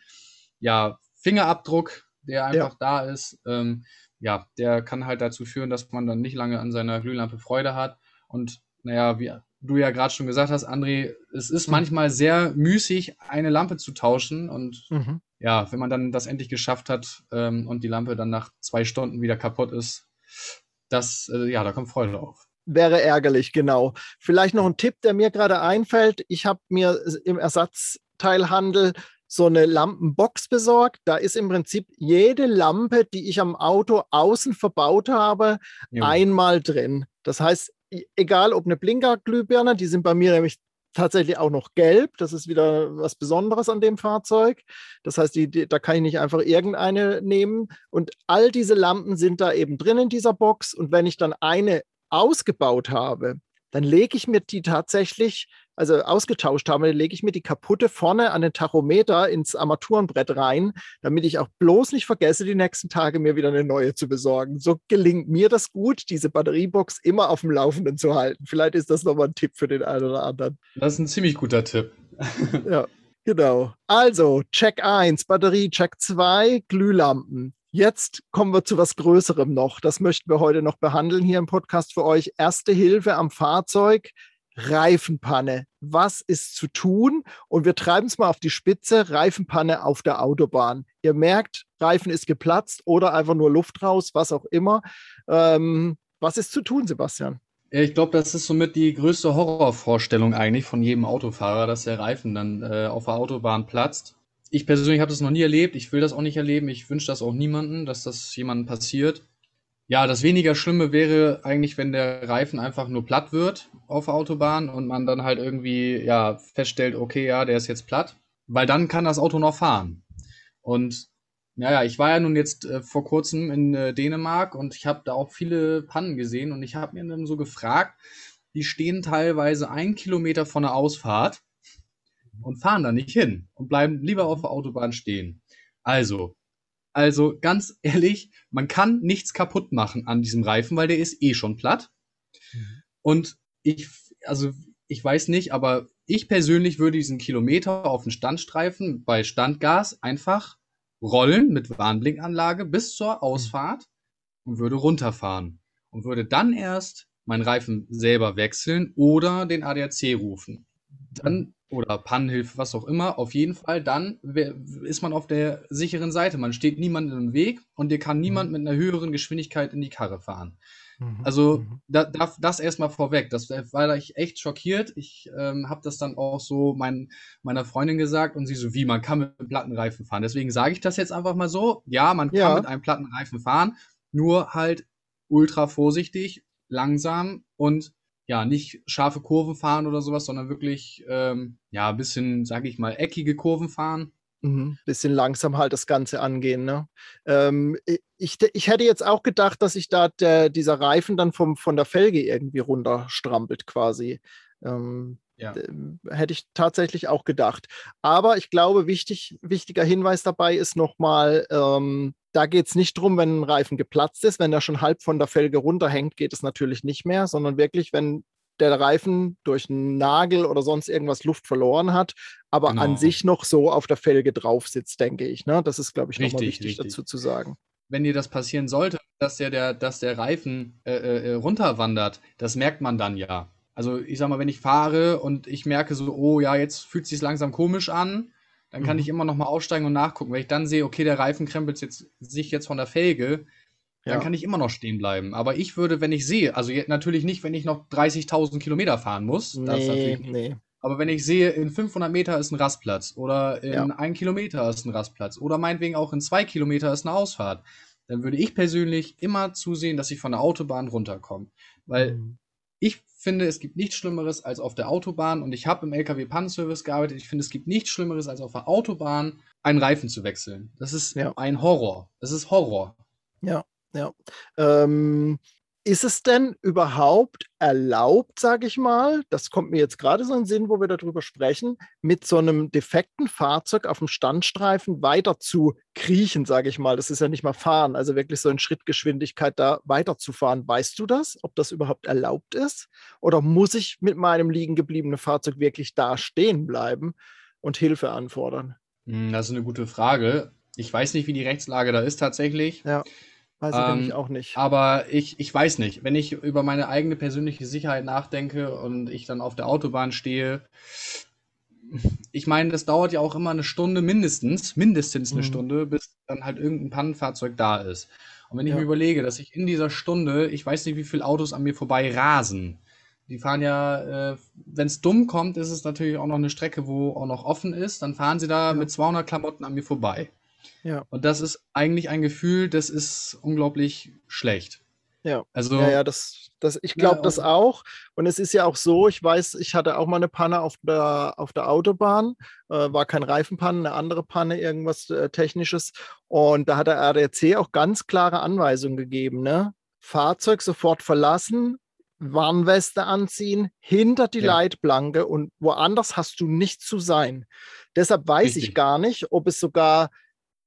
ja, Fingerabdruck, der einfach da ist. Ähm, ja, der kann halt dazu führen, dass man dann nicht lange an seiner Glühlampe Freude hat. Und naja, wie du ja gerade schon gesagt hast, André, es ist manchmal sehr müßig, eine Lampe zu tauschen. Und mhm. ja, wenn man dann das endlich geschafft hat ähm, und die Lampe dann nach zwei Stunden wieder kaputt ist, das, äh, ja, da kommt Freude auf. Wäre ärgerlich, genau. Vielleicht noch ein Tipp, der mir gerade einfällt. Ich habe mir im Ersatzteilhandel so eine Lampenbox besorgt. Da ist im Prinzip jede Lampe, die ich am Auto außen verbaut habe, ja. einmal drin. Das heißt, egal ob eine Blinkerglühbirne, die sind bei mir nämlich tatsächlich auch noch gelb. Das ist wieder was Besonderes an dem Fahrzeug. Das heißt, die, die, da kann ich nicht einfach irgendeine nehmen. Und all diese Lampen sind da eben drin in dieser Box. Und wenn ich dann eine ausgebaut habe, dann lege ich mir die tatsächlich also ausgetauscht habe, lege ich mir die kaputte vorne an den Tachometer ins Armaturenbrett rein, damit ich auch bloß nicht vergesse, die nächsten Tage mir wieder eine neue zu besorgen. So gelingt mir das gut, diese Batteriebox immer auf dem Laufenden zu halten. Vielleicht ist das nochmal ein Tipp für den einen oder anderen. Das ist ein ziemlich guter Tipp. ja. Genau. Also, Check 1, Batterie, Check 2, Glühlampen. Jetzt kommen wir zu was Größerem noch. Das möchten wir heute noch behandeln hier im Podcast für euch. Erste Hilfe am Fahrzeug. Reifenpanne. Was ist zu tun? Und wir treiben es mal auf die Spitze. Reifenpanne auf der Autobahn. Ihr merkt, Reifen ist geplatzt oder einfach nur Luft raus, was auch immer. Ähm, was ist zu tun, Sebastian? Ich glaube, das ist somit die größte Horrorvorstellung eigentlich von jedem Autofahrer, dass der Reifen dann äh, auf der Autobahn platzt. Ich persönlich habe das noch nie erlebt. Ich will das auch nicht erleben. Ich wünsche das auch niemandem, dass das jemandem passiert. Ja, das weniger Schlimme wäre eigentlich, wenn der Reifen einfach nur platt wird auf der Autobahn und man dann halt irgendwie ja feststellt, okay, ja, der ist jetzt platt, weil dann kann das Auto noch fahren. Und naja, ich war ja nun jetzt äh, vor kurzem in äh, Dänemark und ich habe da auch viele Pannen gesehen und ich habe mir dann so gefragt, die stehen teilweise ein Kilometer von der Ausfahrt und fahren da nicht hin und bleiben lieber auf der Autobahn stehen. Also, also ganz ehrlich, man kann nichts kaputt machen an diesem Reifen, weil der ist eh schon platt. Mhm. Und ich, also ich weiß nicht, aber ich persönlich würde diesen Kilometer auf den Standstreifen bei Standgas einfach rollen mit Warnblinkanlage bis zur Ausfahrt und würde runterfahren und würde dann erst meinen Reifen selber wechseln oder den ADAC rufen. Dann oder Pannenhilfe, was auch immer, auf jeden Fall, dann ist man auf der sicheren Seite. Man steht niemandem im Weg und dir kann niemand mhm. mit einer höheren Geschwindigkeit in die Karre fahren. Mhm. Also mhm. Da, da, das erstmal vorweg. Das war ich echt schockiert. Ich ähm, habe das dann auch so mein, meiner Freundin gesagt und sie so, wie, man kann mit einem Plattenreifen fahren. Deswegen sage ich das jetzt einfach mal so. Ja, man kann ja. mit einem Plattenreifen fahren, nur halt ultra vorsichtig, langsam und ja, nicht scharfe Kurven fahren oder sowas, sondern wirklich, ähm, ja, ein bisschen, sage ich mal, eckige Kurven fahren. Mhm. Bisschen langsam halt das Ganze angehen. Ne? Ähm, ich, ich hätte jetzt auch gedacht, dass sich da der, dieser Reifen dann vom, von der Felge irgendwie runterstrampelt quasi. Ähm, ja. Hätte ich tatsächlich auch gedacht. Aber ich glaube, wichtig, wichtiger Hinweis dabei ist nochmal, ähm, da geht es nicht darum, wenn ein Reifen geplatzt ist, wenn er schon halb von der Felge runterhängt, geht es natürlich nicht mehr, sondern wirklich, wenn der Reifen durch einen Nagel oder sonst irgendwas Luft verloren hat, aber Genau. an sich noch so auf der Felge drauf sitzt, denke ich. Ne? Das ist, glaube ich, nochmal wichtig richtig. dazu zu sagen. wenn dir das passieren sollte, dass der, der, dass der Reifen äh, äh, runterwandert, das merkt man dann ja. Also ich sag mal, wenn ich fahre und ich merke so, oh ja, jetzt fühlt es sich langsam komisch an, dann kann Mhm. ich immer noch mal aussteigen und nachgucken. Wenn ich dann sehe, okay, der Reifen krempelt jetzt, sich jetzt von der Felge, dann Ja. kann ich immer noch stehen bleiben. Aber ich würde, wenn ich sehe, also natürlich nicht, wenn ich noch 30.000 Kilometer fahren muss, Nee, nee. Aber wenn ich sehe, in 500 Meter ist ein Rastplatz oder in Ja. ein Kilometer ist ein Rastplatz oder meinetwegen auch in zwei Kilometer ist eine Ausfahrt, dann würde ich persönlich immer zusehen, dass ich von der Autobahn runterkomme. Weil Mhm. ich finde, es gibt nichts Schlimmeres als auf der Autobahn und ich habe im LKW-Pannenservice gearbeitet. Ich finde, es gibt nichts Schlimmeres als auf der Autobahn einen Reifen zu wechseln. Das ist Ja. ein Horror. Das ist Horror. Ähm, ist es denn überhaupt erlaubt, sage ich mal, das kommt mir jetzt gerade so in den Sinn, wo wir darüber sprechen, mit so einem defekten Fahrzeug auf dem Standstreifen weiter zu kriechen, sage ich mal. Das ist ja nicht mal fahren, also wirklich so in Schrittgeschwindigkeit da weiterzufahren. Weißt du das, ob das überhaupt erlaubt ist? Oder muss ich mit meinem liegen gebliebenen Fahrzeug wirklich da stehen bleiben und Hilfe anfordern? Hm, Das ist eine gute Frage. Ich weiß nicht, wie die Rechtslage da ist tatsächlich. Weiß ich Ähm, nämlich auch nicht. Aber ich, ich weiß nicht, wenn ich über meine eigene persönliche Sicherheit nachdenke und ich dann auf der Autobahn stehe, ich meine, das dauert ja auch immer eine Stunde mindestens, mindestens eine Mhm. Stunde, bis dann halt irgendein Pannenfahrzeug da ist. Und wenn ich Ja. mir überlege, dass ich in dieser Stunde, ich weiß nicht, wie viele Autos an mir vorbei rasen. Die fahren ja, äh, wenn es dumm kommt, ist es natürlich auch noch eine Strecke, wo auch noch offen ist. Dann fahren sie da Ja. mit 200 Klamotten an mir vorbei. Ja. Und das ist eigentlich ein Gefühl, das ist unglaublich schlecht. Ja. Also, Ja, ja, das, das, ich Ja, glaube das und- auch. Und es ist ja auch so, ich weiß, ich hatte auch mal eine Panne auf der, auf der Autobahn, äh, war kein Reifenpanne, eine andere Panne, irgendwas äh, Technisches. Und da hat der ADAC auch ganz klare Anweisungen gegeben. Ne? Fahrzeug sofort verlassen, Warnweste anziehen, hinter die Ja. Leitplanke und woanders hast du nicht zu sein. Deshalb weiß ich Richtig. gar nicht, ob es sogar,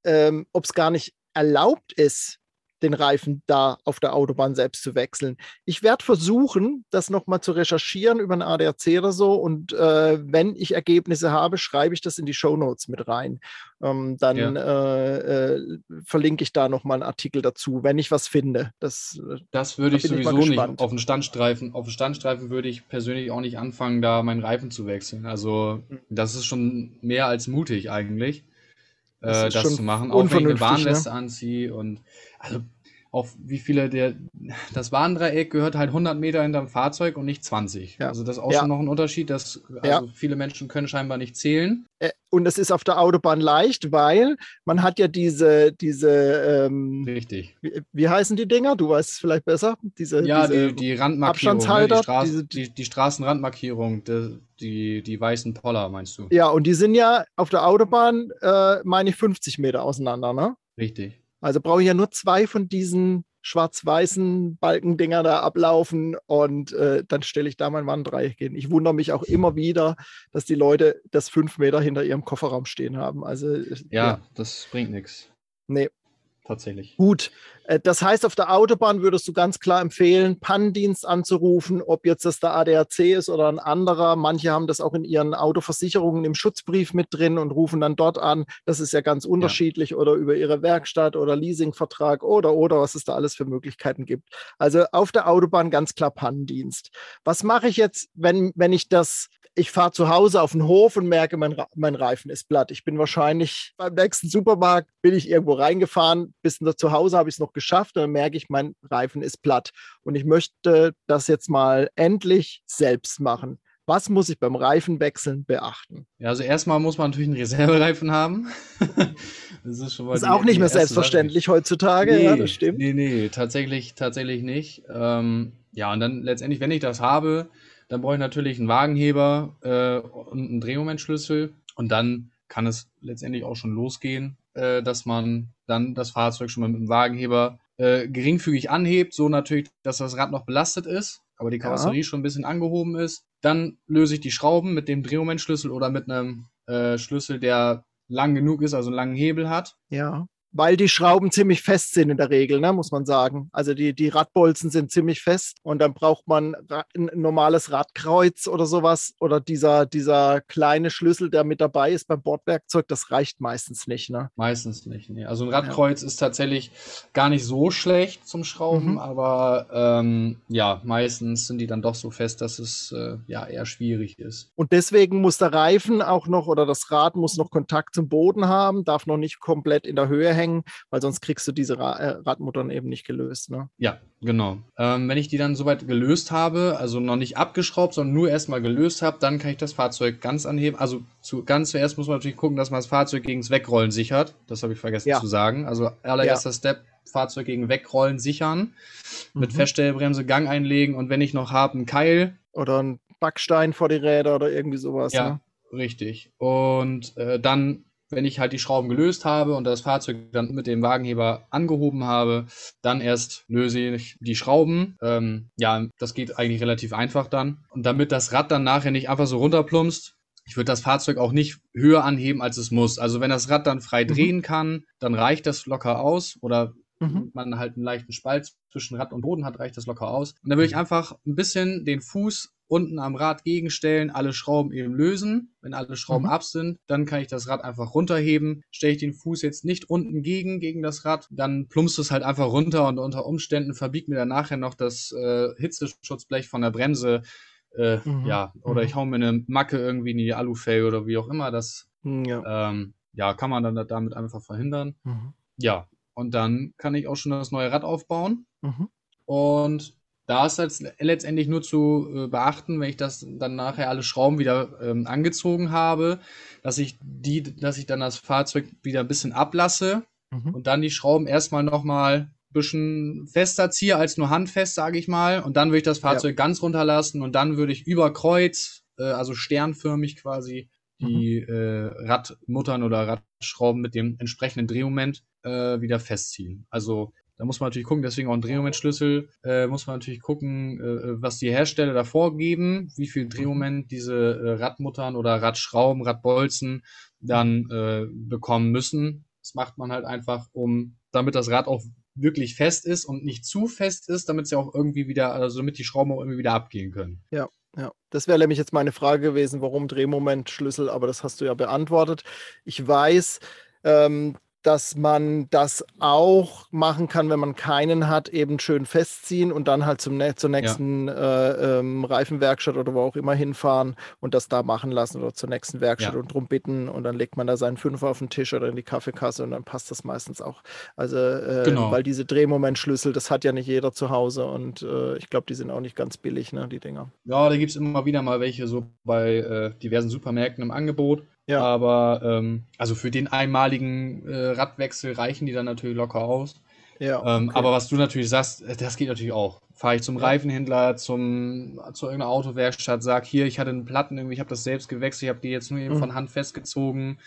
ähm, ob es gar nicht erlaubt ist, den Reifen da auf der Autobahn selbst zu wechseln. Ich werde versuchen, das nochmal zu recherchieren über einen ADAC oder so. Und äh, wenn ich Ergebnisse habe, schreibe ich das in die Show Notes mit rein. Ähm, dann äh, äh, verlinke ich da nochmal einen Artikel dazu, wenn ich was finde. Das, äh, das würde ich bin ich sowieso nicht auf den Standstreifen. Auf den Standstreifen würde ich persönlich auch nicht anfangen, da meinen Reifen zu wechseln. Also, Mhm. das ist schon mehr als mutig eigentlich, Das äh, das zu machen. Auch wenn unvernünftig, ne? Warnweste anziehe und also auch wie viele der das Warndreieck gehört halt 100 Meter hinterm Fahrzeug und nicht 20. Ja. Also das ist auch Ja. schon noch ein Unterschied, dass also Ja. viele Menschen können scheinbar nicht zählen. äh, und es ist auf der Autobahn leicht, weil man hat ja diese, diese ähm, Richtig. wie, wie heißen die Dinger? Du weißt es vielleicht besser. Diese, Ja, diese, die, die Randmarkierung, ne? Abstandshalter, die, Straß, diese- die, die Straßenrandmarkierung, die, die, die weißen Poller, meinst du? Ja, und die sind ja auf der Autobahn, äh, meine ich, 50 Meter auseinander, ne? Richtig. Also brauche ich ja nur zwei von diesen schwarz-weißen Balkendinger da ablaufen und äh, dann stelle ich da mein Warndreieck hin. Ich wundere mich auch immer wieder, dass die Leute das fünf Meter hinter ihrem Kofferraum stehen haben. Also äh, Ja, das bringt nichts. nee, Tatsächlich. Gut, das heißt, auf der Autobahn würdest du ganz klar empfehlen, Pannendienst anzurufen, ob jetzt das der ADAC ist oder ein anderer. Manche haben das auch in ihren Autoversicherungen im Schutzbrief mit drin und rufen dann dort an. Das ist ja ganz unterschiedlich oder über ihre Werkstatt oder Leasingvertrag oder oder was es da alles für Möglichkeiten gibt. Also auf der Autobahn ganz klar Pannendienst. Was mache ich jetzt, wenn, wenn ich das ich fahre zu Hause auf den Hof und merke, mein, mein Reifen ist platt. Ich bin wahrscheinlich beim nächsten Supermarkt, bin ich irgendwo reingefahren, bis zu Hause habe ich es noch geschafft und dann merke ich, mein Reifen ist platt. Und ich möchte das jetzt mal endlich selbst machen. Was muss ich beim Reifenwechseln beachten? Ja, also erstmal muss man natürlich einen Reservereifen haben. das ist schon mal ist die- auch nicht mehr selbstverständlich heutzutage, Sache. ja, Nee, das stimmt. Nee, nee, tatsächlich, tatsächlich nicht. Ähm, ja, und dann letztendlich, wenn ich das habe, dann brauche ich natürlich einen Wagenheber äh, und einen Drehmomentschlüssel. Und dann kann es letztendlich auch schon losgehen, äh, dass man dann das Fahrzeug schon mal mit dem Wagenheber äh, geringfügig anhebt, so natürlich, dass das Rad noch belastet ist, aber die Ja. Karosserie schon ein bisschen angehoben ist. Dann löse ich die Schrauben mit dem Drehmomentschlüssel oder mit einem äh, Schlüssel, der lang genug ist, also einen langen Hebel hat. Ja, weil die Schrauben ziemlich fest sind in der Regel, ne, muss man sagen. Also die, die Radbolzen sind ziemlich fest und dann braucht man ein normales Radkreuz oder sowas oder dieser, dieser kleine Schlüssel, der mit dabei ist beim Bordwerkzeug, das reicht meistens nicht. Ne? Meistens nicht. Nee. Also ein Radkreuz ja. ist tatsächlich gar nicht so schlecht zum Schrauben, mhm. aber ähm, ja, meistens sind die dann doch so fest, dass es äh, ja eher schwierig ist. Und deswegen muss der Reifen auch noch oder das Rad muss noch Kontakt zum Boden haben, darf noch nicht komplett in der Höhe hängen, weil sonst kriegst du diese Ra äh, Radmuttern eben nicht gelöst. Ne? Ja, genau. Ähm, wenn ich die dann soweit gelöst habe, also noch nicht abgeschraubt, sondern nur erstmal gelöst habe, dann kann ich das Fahrzeug ganz anheben. Also zu, ganz zuerst muss man natürlich gucken, dass man das Fahrzeug gegen das Wegrollen sichert. Das habe ich vergessen ja. zu sagen. Also allererster ja. Step, Fahrzeug gegen Wegrollen sichern, mit mhm. Feststellbremse Gang einlegen und wenn ich noch habe, einen Keil. Oder einen Backstein vor die Räder oder irgendwie sowas. Ja, ne? richtig. Und äh, dann wenn ich halt die Schrauben gelöst habe und das Fahrzeug dann mit dem Wagenheber angehoben habe, dann erst löse ich die Schrauben. Ähm, ja, das geht eigentlich relativ einfach dann. Und damit das Rad dann nachher nicht einfach so runterplumpst, ich würde das Fahrzeug auch nicht höher anheben, als es muss. Also wenn das Rad dann frei mhm. drehen kann, dann reicht das locker aus. Oder mhm. man halt einen leichten Spalt zwischen Rad und Boden hat, reicht das locker aus. Und dann würde ich mhm. einfach ein bisschen den Fuß unten am Rad gegenstellen, alle Schrauben eben lösen. Wenn alle Schrauben mhm. ab sind, dann kann ich das Rad einfach runterheben. Stelle ich den Fuß jetzt nicht unten gegen, gegen das Rad, dann plumpst es halt einfach runter und unter Umständen verbiegt mir dann nachher noch das äh, Hitzeschutzblech von der Bremse. Äh, mhm. Ja, oder ich mhm. hau mir eine Macke irgendwie in die Alufelge oder wie auch immer. Das mhm, ja. Ähm, ja, kann man dann damit einfach verhindern. Mhm. Ja, und dann kann ich auch schon das neue Rad aufbauen. Mhm. Und da ist jetzt letztendlich nur zu äh, beachten, wenn ich das dann nachher alle Schrauben wieder ähm, angezogen habe, dass ich die, dass ich dann das Fahrzeug wieder ein bisschen ablasse mhm. und dann die Schrauben erstmal nochmal ein bisschen fester ziehe als nur handfest, sage ich mal. Und dann würde ich das Fahrzeug ja. ganz runterlassen und dann würde ich über Kreuz, äh, also sternförmig quasi, die mhm. äh, Radmuttern oder Radschrauben mit dem entsprechenden Drehmoment äh, wieder festziehen. Also da muss man natürlich gucken, deswegen auch ein Drehmomentschlüssel, äh, muss man natürlich gucken, äh, was die Hersteller davor geben, wie viel Drehmoment diese äh, Radmuttern oder Radschrauben, Radbolzen dann äh, bekommen müssen. Das macht man halt einfach, um, damit das Rad auch wirklich fest ist und nicht zu fest ist, damit sie auch irgendwie wieder, also damit die Schrauben auch irgendwie wieder abgehen können. Ja, ja, das wäre nämlich jetzt meine Frage gewesen, warum Drehmomentschlüssel, aber das hast du ja beantwortet. Ich weiß, ähm, dass man das auch machen kann, wenn man keinen hat, eben schön festziehen und dann halt zum, zur nächsten ja. äh, ähm, Reifenwerkstatt oder wo auch immer hinfahren und das da machen lassen oder zur nächsten Werkstatt ja. und drum bitten und dann legt man da seinen Fünfer auf den Tisch oder in die Kaffeekasse und dann passt das meistens auch. Also, äh, genau. weil diese Drehmomentschlüssel, das hat ja nicht jeder zu Hause und äh, ich glaube, die sind auch nicht ganz billig, ne, die Dinger. Ja, da gibt es immer wieder mal welche so bei äh, diversen Supermärkten im Angebot. Ja. Aber ähm, also für den einmaligen äh, Radwechsel reichen die dann natürlich locker aus. Ja, ähm, okay. aber was du natürlich sagst, äh, das geht natürlich auch. Fahre ich zum. Reifenhändler, zum, zu irgendeiner Autowerkstatt, sag hier, ich hatte einen Platten, irgendwie, ich habe das selbst gewechselt, ich habe die jetzt nur eben mhm. von Hand festgezogen.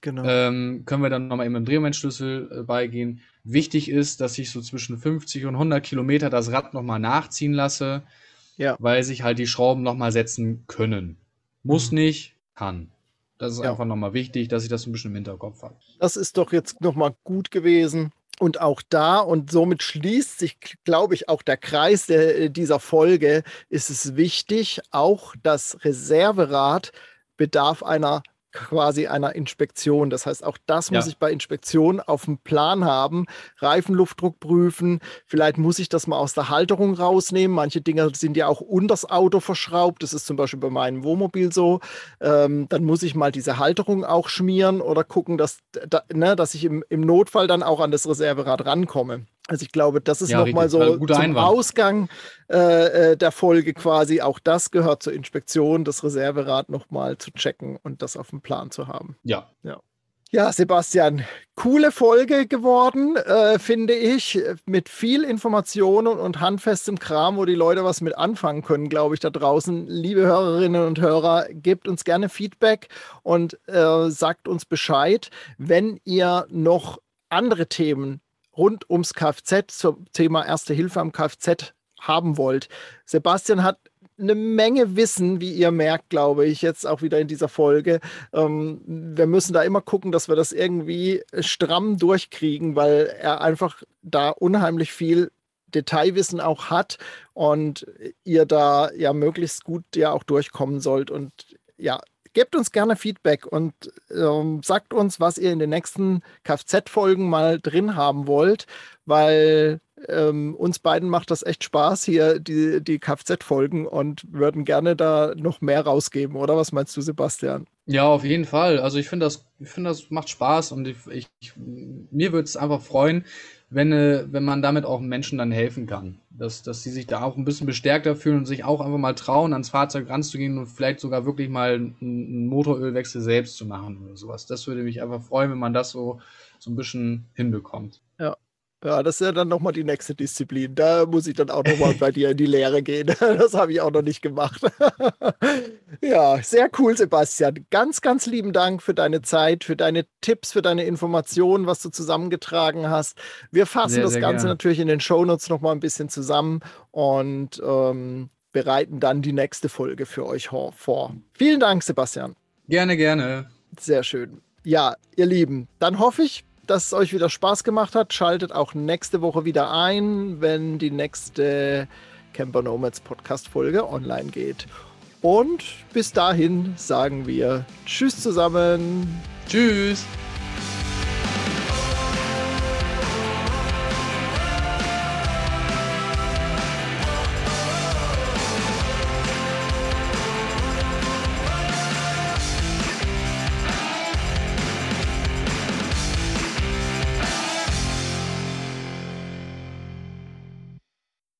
Genau. Ähm, können wir dann nochmal eben im Drehmomentschlüssel äh, beigehen. Wichtig ist, dass ich so zwischen 50 und 100 Kilometer das Rad nochmal nachziehen lasse, ja. weil sich halt die Schrauben nochmal setzen können. Muss mhm. nicht, kann. Das ist ja. einfach nochmal wichtig, dass ich das ein bisschen im Hinterkopf habe. Das ist doch jetzt nochmal gut gewesen. Und auch da, und somit schließt sich, glaube ich, auch der Kreis der, dieser Folge, ist es wichtig, auch das Reserverad bedarf einer quasi einer Inspektion. Das heißt, auch das muss ich bei Inspektion auf dem Plan haben. Reifenluftdruck prüfen. Vielleicht muss ich das mal aus der Halterung rausnehmen. Manche Dinge sind ja auch unters Auto verschraubt. Das ist zum Beispiel bei meinem Wohnmobil so. Ähm, dann muss ich mal diese Halterung auch schmieren oder gucken, dass, da, ne, dass ich im, im Notfall dann auch an das Reserverad rankomme. Also ich glaube, das ist ja, nochmal so zum Einwand. Ausgang äh, äh, der Folge quasi. Auch das gehört zur Inspektion, das Reserverad nochmal zu checken und das auf dem Plan zu haben. Ja. Ja, ja Sebastian, coole Folge geworden, äh, finde ich, mit viel Informationen und handfestem Kram, wo die Leute was mit anfangen können, glaube ich, da draußen. Liebe Hörerinnen und Hörer, gebt uns gerne Feedback und äh, sagt uns Bescheid, wenn ihr noch andere Themen rund ums Kfz zum Thema Erste Hilfe am Kfz haben wollt. Sebastian hat eine Menge Wissen, wie ihr merkt, glaube ich, jetzt auch wieder in dieser Folge. Ähm, wir müssen da immer gucken, dass wir das irgendwie stramm durchkriegen, weil er einfach da unheimlich viel Detailwissen auch hat und ihr da ja möglichst gut ja auch durchkommen sollt. Und ja, gebt uns gerne Feedback und ähm, sagt uns, was ihr in den nächsten Kfz-Folgen mal drin haben wollt, weil ähm, uns beiden macht das echt Spaß hier, die, die Kfz-Folgen und würden gerne da noch mehr rausgeben, oder? Was meinst du, Sebastian? Ja, auf jeden Fall. Also ich finde das, ich das macht Spaß und ich, ich mir würde es einfach freuen, wenn, äh, wenn man damit auch Menschen dann helfen kann. Dass, dass sie sich da auch ein bisschen bestärkter fühlen und sich auch einfach mal trauen, ans Fahrzeug ranzugehen und vielleicht sogar wirklich mal einen Motorölwechsel selbst zu machen oder sowas. Das würde mich einfach freuen, wenn man das so, so ein bisschen hinbekommt. Ja, das ist ja dann nochmal die nächste Disziplin. Da muss ich dann auch nochmal bei dir in die Lehre gehen. Das habe ich auch noch nicht gemacht. ja, sehr cool, Sebastian. Ganz, ganz lieben Dank für deine Zeit, für deine Tipps, für deine Informationen, was du zusammengetragen hast. Wir fassen sehr, das sehr Ganze gerne. natürlich in den Shownotes nochmal ein bisschen zusammen und ähm, bereiten dann die nächste Folge für euch vor. Vielen Dank, Sebastian. Gerne, gerne. Sehr schön. Ja, ihr Lieben, dann hoffe ich, dass es euch wieder Spaß gemacht hat. Schaltet auch nächste Woche wieder ein, wenn die nächste Camper Nomads Podcast Folge online geht. Und bis dahin sagen wir Tschüss zusammen. Tschüss.